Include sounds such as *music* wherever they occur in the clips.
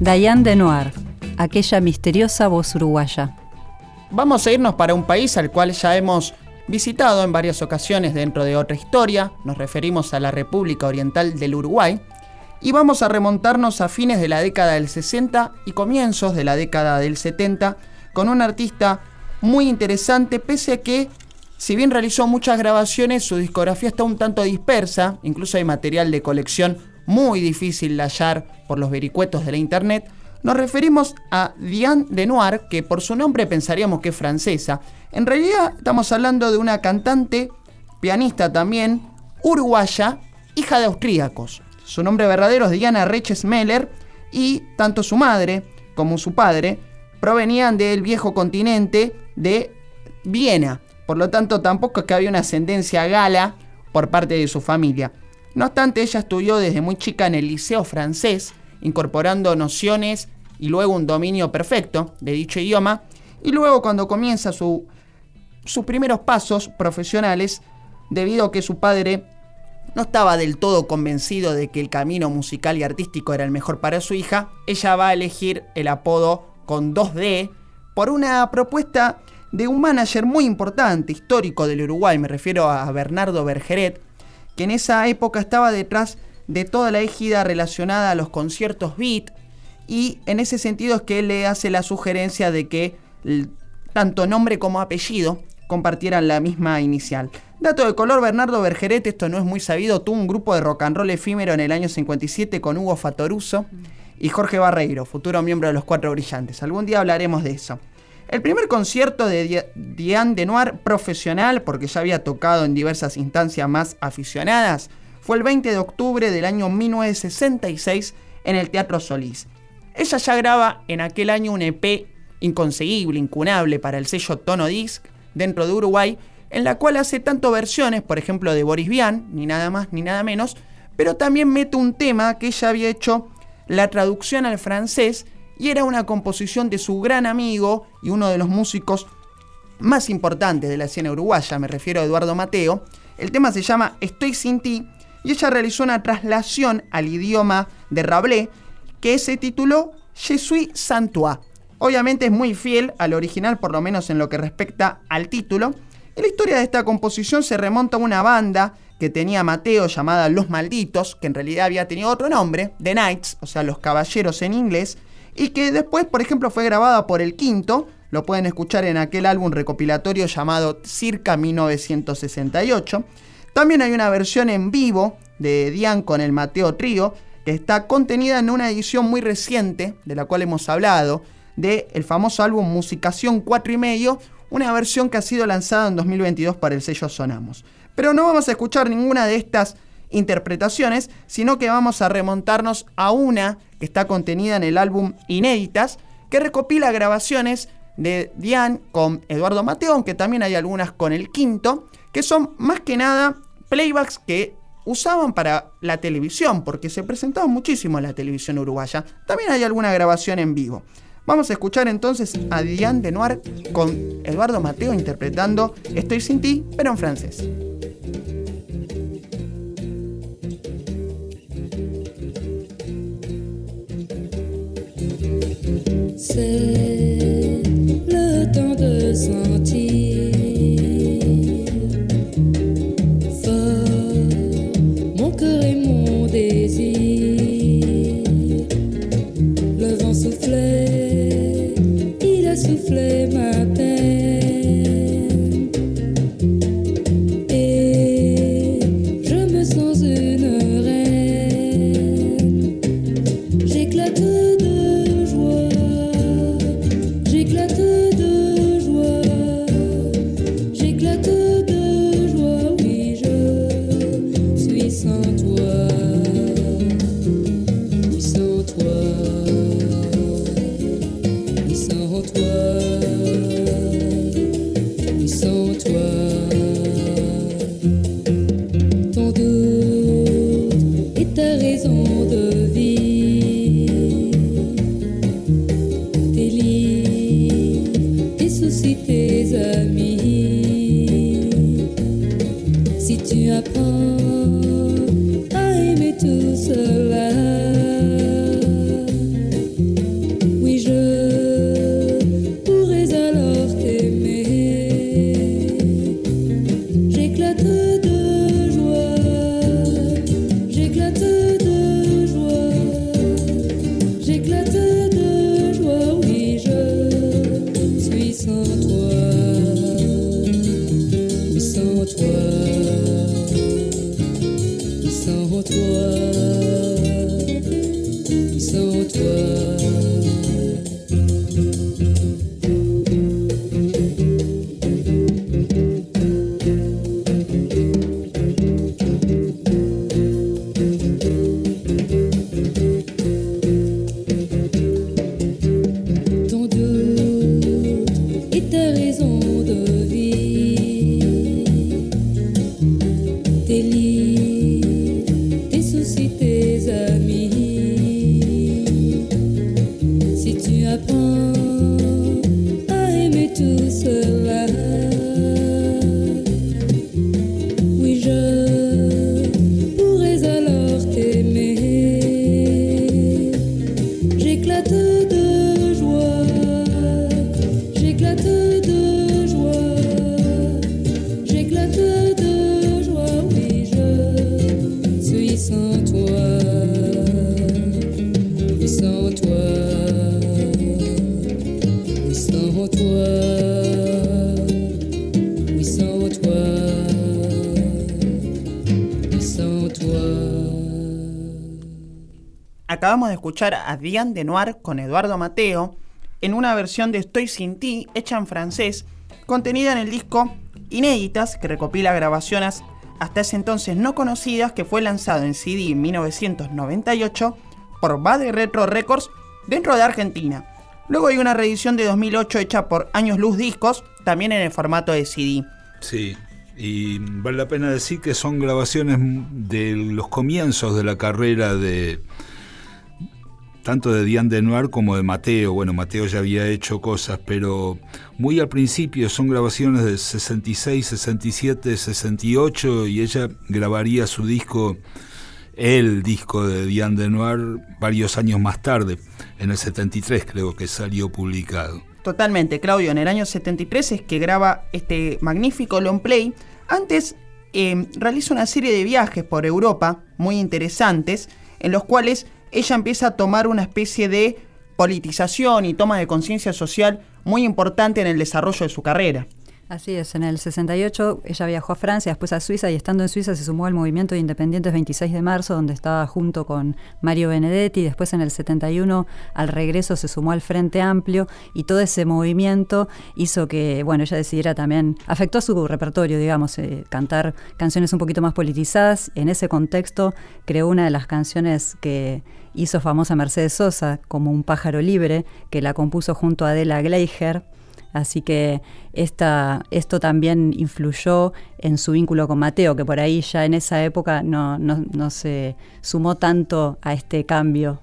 Diane Denoir, aquella misteriosa voz uruguaya. Vamos a irnos para un país al cual ya hemos visitado en varias ocasiones dentro de otra historia, nos referimos a la República Oriental del Uruguay, y vamos a remontarnos a fines de la década del 60 y comienzos de la década del 70 con un artista muy interesante, pese a que, si bien realizó muchas grabaciones, su discografía está un tanto dispersa, incluso hay material de colección muy difícil de hallar por los vericuetos de la internet. Nos referimos a Diane Denoir, que por su nombre pensaríamos que es francesa. En realidad estamos hablando de una cantante, pianista también, uruguaya, hija de austríacos. Su nombre verdadero es Diana Reches Meller y tanto su madre como su padre provenían del viejo continente de Viena. Por lo tanto, tampoco es que había una ascendencia gala por parte de su familia. No obstante, ella estudió desde muy chica en el liceo francés, incorporando nociones y luego un dominio perfecto de dicho idioma. Y luego cuando comienza sus primeros pasos profesionales, debido a que su padre no estaba del todo convencido de que el camino musical y artístico era el mejor para su hija, ella va a elegir el apodo con 2D por una propuesta de un manager muy importante, histórico del Uruguay, me refiero a Bernardo Bergeret, que en esa época estaba detrás de toda la égida relacionada a los conciertos beat y en ese sentido es que él le hace la sugerencia de que tanto nombre como apellido compartieran la misma inicial. Dato de color, Bernardo Bergeret, esto no es muy sabido, tuvo un grupo de rock and roll efímero en el año 57 con Hugo Fatoruso y Jorge Barreiro, futuro miembro de los Cuatro Brillantes. Algún día hablaremos de eso. El primer concierto de Diane Denoir profesional, porque ya había tocado en diversas instancias más aficionadas, fue el 20 de octubre del año 1966 en el Teatro Solís. Ella ya graba en aquel año un EP inconseguible, incunable para el sello Tono Disc dentro de Uruguay, en la cual hace tanto versiones, por ejemplo, de Boris Vian, ni nada más ni nada menos, pero también mete un tema que ella había hecho la traducción al francés y era una composición de su gran amigo y uno de los músicos más importantes de la escena uruguaya, me refiero a Eduardo Mateo. El tema se llama Estoy sin ti y ella realizó una traslación al idioma de Rabelais que se tituló Je suis. Obviamente es muy fiel al original, por lo menos en lo que respecta al título. Y la historia de esta composición se remonta a una banda que tenía Mateo llamada Los Malditos, que en realidad había tenido otro nombre, The Knights, o sea, los caballeros en inglés, y que después, por ejemplo, fue grabada por el Quinto, lo pueden escuchar en aquel álbum recopilatorio llamado Circa 1968. También hay una versión en vivo de Dian con el Mateo Trío, que está contenida en una edición muy reciente, de la cual hemos hablado, del el famoso álbum Musicación 4 y medio, una versión que ha sido lanzada en 2022 para el sello Sonamos. Pero no vamos a escuchar ninguna de estas interpretaciones, sino que vamos a remontarnos a una que está contenida en el álbum Inéditas, que recopila grabaciones de Diane con Eduardo Mateo, aunque también hay algunas con el quinto, que son más que nada playbacks que usaban para la televisión, porque se presentaban muchísimo en la televisión uruguaya. También hay alguna grabación en vivo. Vamos a escuchar entonces a Diane de Noir con Eduardo Mateo interpretando Estoy sin ti, pero en francés. faces soucis tes amis. Si tu apprends à aimer tout seul. thought Acabamos de escuchar a Diane de Noir con Eduardo Mateo en una versión de Estoy sin ti, hecha en francés, contenida en el disco Inéditas, que recopila grabaciones hasta ese entonces no conocidas, que fue lanzado en CD en 1998 por Bad Retro Records dentro de Argentina. Luego hay una reedición de 2008 hecha por Años Luz Discos, también en el formato de CD. Sí, y vale la pena decir que son grabaciones de los comienzos de la carrera de tanto de Diane de Noir como de Mateo. Bueno, Mateo ya había hecho cosas, pero muy al principio son grabaciones de 66, 67, 68 y ella grabaría su disco, el disco de Diane de Noir, varios años más tarde, en el 73 creo que salió publicado. Totalmente, Claudio, en el año 73 es que graba este magnífico long play. Antes eh, realiza una serie de viajes por Europa muy interesantes, en los cuales ella empieza a tomar una especie de politización y toma de conciencia social muy importante en el desarrollo de su carrera. Así es, en el 68 ella viajó a Francia, después a Suiza y estando en Suiza se sumó al movimiento de Independientes 26 de marzo, donde estaba junto con Mario Benedetti, después en el 71 al regreso se sumó al Frente Amplio y todo ese movimiento hizo que, bueno, ella decidiera también, afectó a su repertorio, digamos, eh, cantar canciones un poquito más politizadas. En ese contexto creó una de las canciones que hizo famosa Mercedes Sosa, como Un pájaro libre, que la compuso junto a Adela Gleicher. Así que esta, esto también influyó en su vínculo con Mateo, que por ahí ya en esa época no, no, no se sumó tanto a este cambio.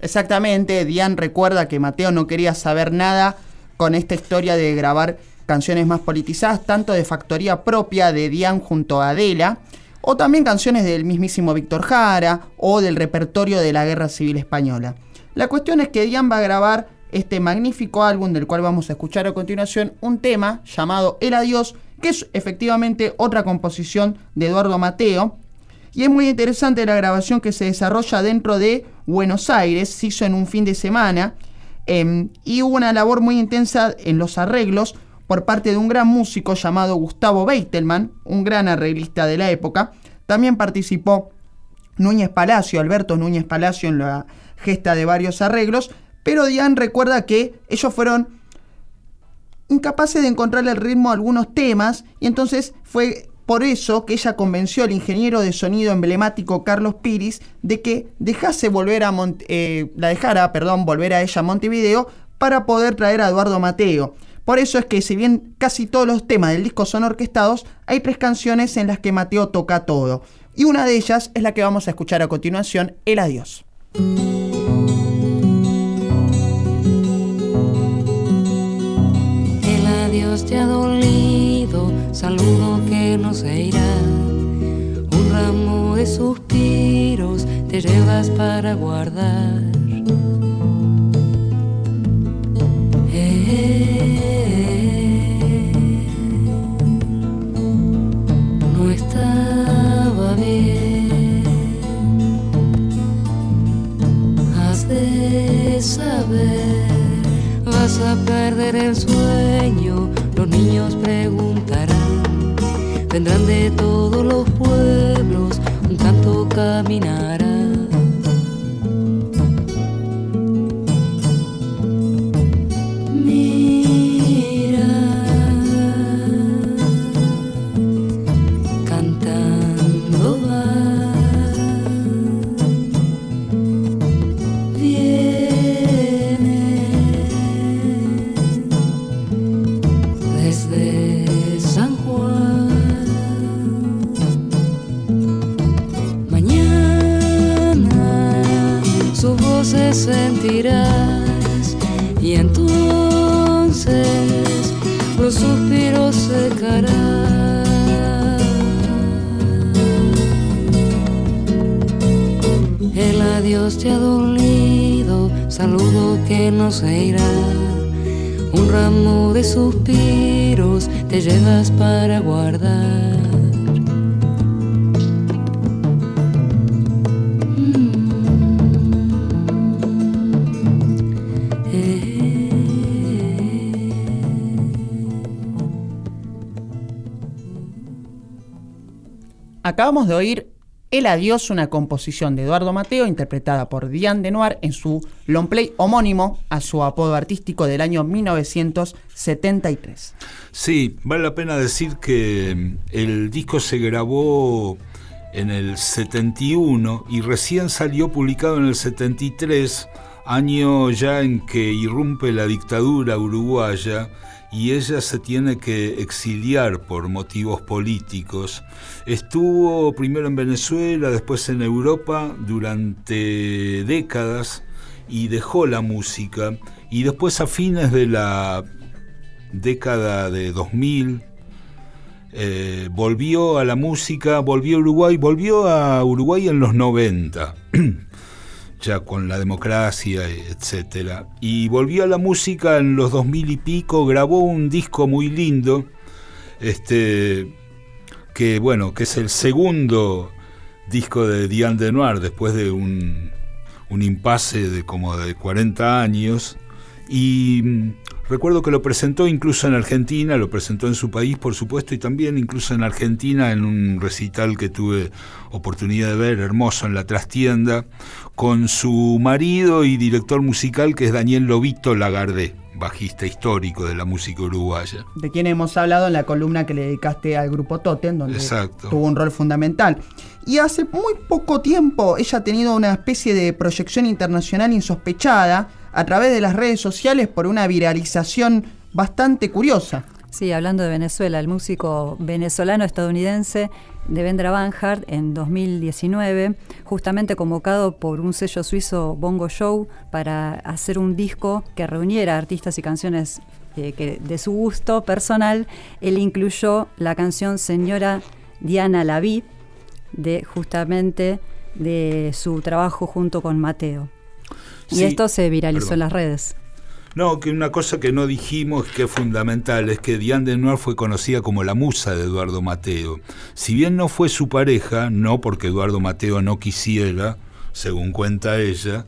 Exactamente, Diane recuerda que Mateo no quería saber nada con esta historia de grabar canciones más politizadas, tanto de factoría propia de Diane junto a Adela, o también canciones del mismísimo Víctor Jara o del repertorio de la Guerra Civil Española. La cuestión es que Diane va a grabar este magnífico álbum del cual vamos a escuchar a continuación un tema llamado El Adiós, que es efectivamente otra composición de Eduardo Mateo. Y es muy interesante la grabación que se desarrolla dentro de Buenos Aires, se hizo en un fin de semana, eh, y hubo una labor muy intensa en los arreglos por parte de un gran músico llamado Gustavo Beitelman, un gran arreglista de la época. También participó Núñez Palacio, Alberto Núñez Palacio en la gesta de varios arreglos, pero Diane recuerda que ellos fueron incapaces de encontrar el ritmo a algunos temas y entonces fue por eso que ella convenció al ingeniero de sonido emblemático Carlos Piris de que dejase volver a eh, la dejara, perdón, volver a ella a Montevideo para poder traer a Eduardo Mateo. Por eso es que si bien casi todos los temas del disco son orquestados, hay tres canciones en las que Mateo toca todo. Y una de ellas es la que vamos a escuchar a continuación, El Adiós. Saludo que no se irá. Un ramo de suspiros te llevas para guardar. Eh, no estaba bien. Has de saber, vas a perder el sueño. Los niños preguntarán, vendrán de todos los pueblos, un canto caminará. Adiós te ha dolido, saludo que no se irá. Un ramo de suspiros te llevas para guardar. Acabamos de oír El Adiós, una composición de Eduardo Mateo, interpretada por Diane Denoir en su long play homónimo a su apodo artístico del año 1973. Sí, vale la pena decir que mm, el disco se grabó en el 71 y recién salió publicado en el 73, año ya en que irrumpe la dictadura uruguaya y ella se tiene que exiliar por motivos políticos. Estuvo primero en Venezuela, después en Europa durante décadas y dejó la música y después a fines de la década de 2000 eh, volvió a la música, volvió a Uruguay, volvió a Uruguay en los 90. *clears throat* con la democracia, etcétera. Y volvió a la música en los dos mil y pico, grabó un disco muy lindo, este, que bueno, que es el segundo disco de Diane Denoir después de un, un impasse de como de 40 años. Y mm, recuerdo que lo presentó incluso en Argentina, lo presentó en su país, por supuesto, y también incluso en Argentina en un recital que tuve oportunidad de ver, hermoso, en la trastienda, con su marido y director musical que es Daniel Lobito Lagardé, bajista histórico de la música uruguaya. De quien hemos hablado en la columna que le dedicaste al grupo Totem, donde tuvo un rol fundamental. Y hace muy poco tiempo ella ha tenido una especie de proyección internacional insospechada a través de las redes sociales por una viralización bastante curiosa. Sí, hablando de Venezuela, el músico venezolano-estadounidense Devendra Banhart en 2019, justamente convocado por un sello suizo Bongo Show para hacer un disco que reuniera artistas y canciones eh, que de su gusto personal, él incluyó la canción Señora Diana Laví, de justamente de su trabajo junto con Mateo. Y esto se viralizó en las redes. No, que una cosa que no dijimos que es fundamental es que Diane Denoir fue conocida como la musa de Eduardo Mateo. Si bien no fue su pareja, no porque Eduardo Mateo no quisiera, según cuenta ella,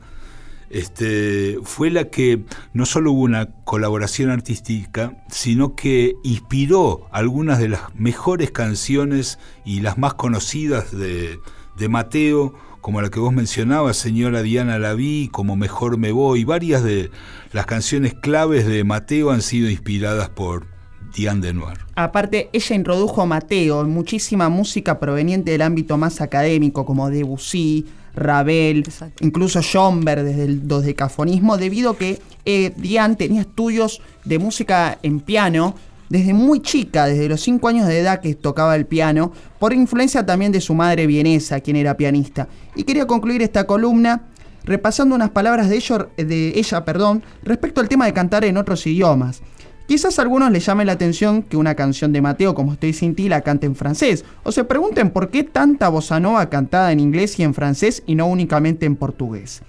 este, fue la que no solo hubo una colaboración artística, sino que inspiró algunas de las mejores canciones y las más conocidas de, de Mateo como la que vos mencionabas, señora Diana Laví, como Mejor Me Voy, varias de las canciones claves de Mateo han sido inspiradas por Diane Denoir. Aparte, ella introdujo a Mateo en muchísima música proveniente del ámbito más académico, como Debussy, Ravel, incluso Schomberg desde el dodecafonismo, debido a que eh, Diane tenía estudios de música en piano desde muy chica, desde los 5 años de edad que tocaba el piano, por influencia también de su madre vienesa, quien era pianista. Y quería concluir esta columna repasando unas palabras de, de ella perdón, respecto al tema de cantar en otros idiomas. Quizás a algunos les llame la atención que una canción de Mateo como Estoy sin ti la cante en francés, o se pregunten por qué tanta bossa cantada en inglés y en francés y no únicamente en portugués.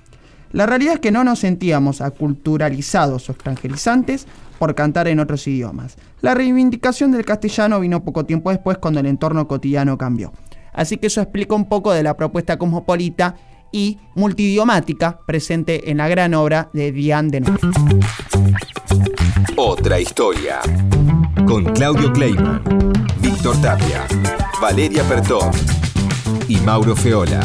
La realidad es que no nos sentíamos aculturalizados o extranjerizantes por cantar en otros idiomas. La reivindicación del castellano vino poco tiempo después cuando el entorno cotidiano cambió. Así que eso explica un poco de la propuesta cosmopolita y multidiomática presente en la gran obra de Diane. Otra historia. Con Claudio Kleiman, Víctor Tapia, Valeria Pertón y Mauro Feola.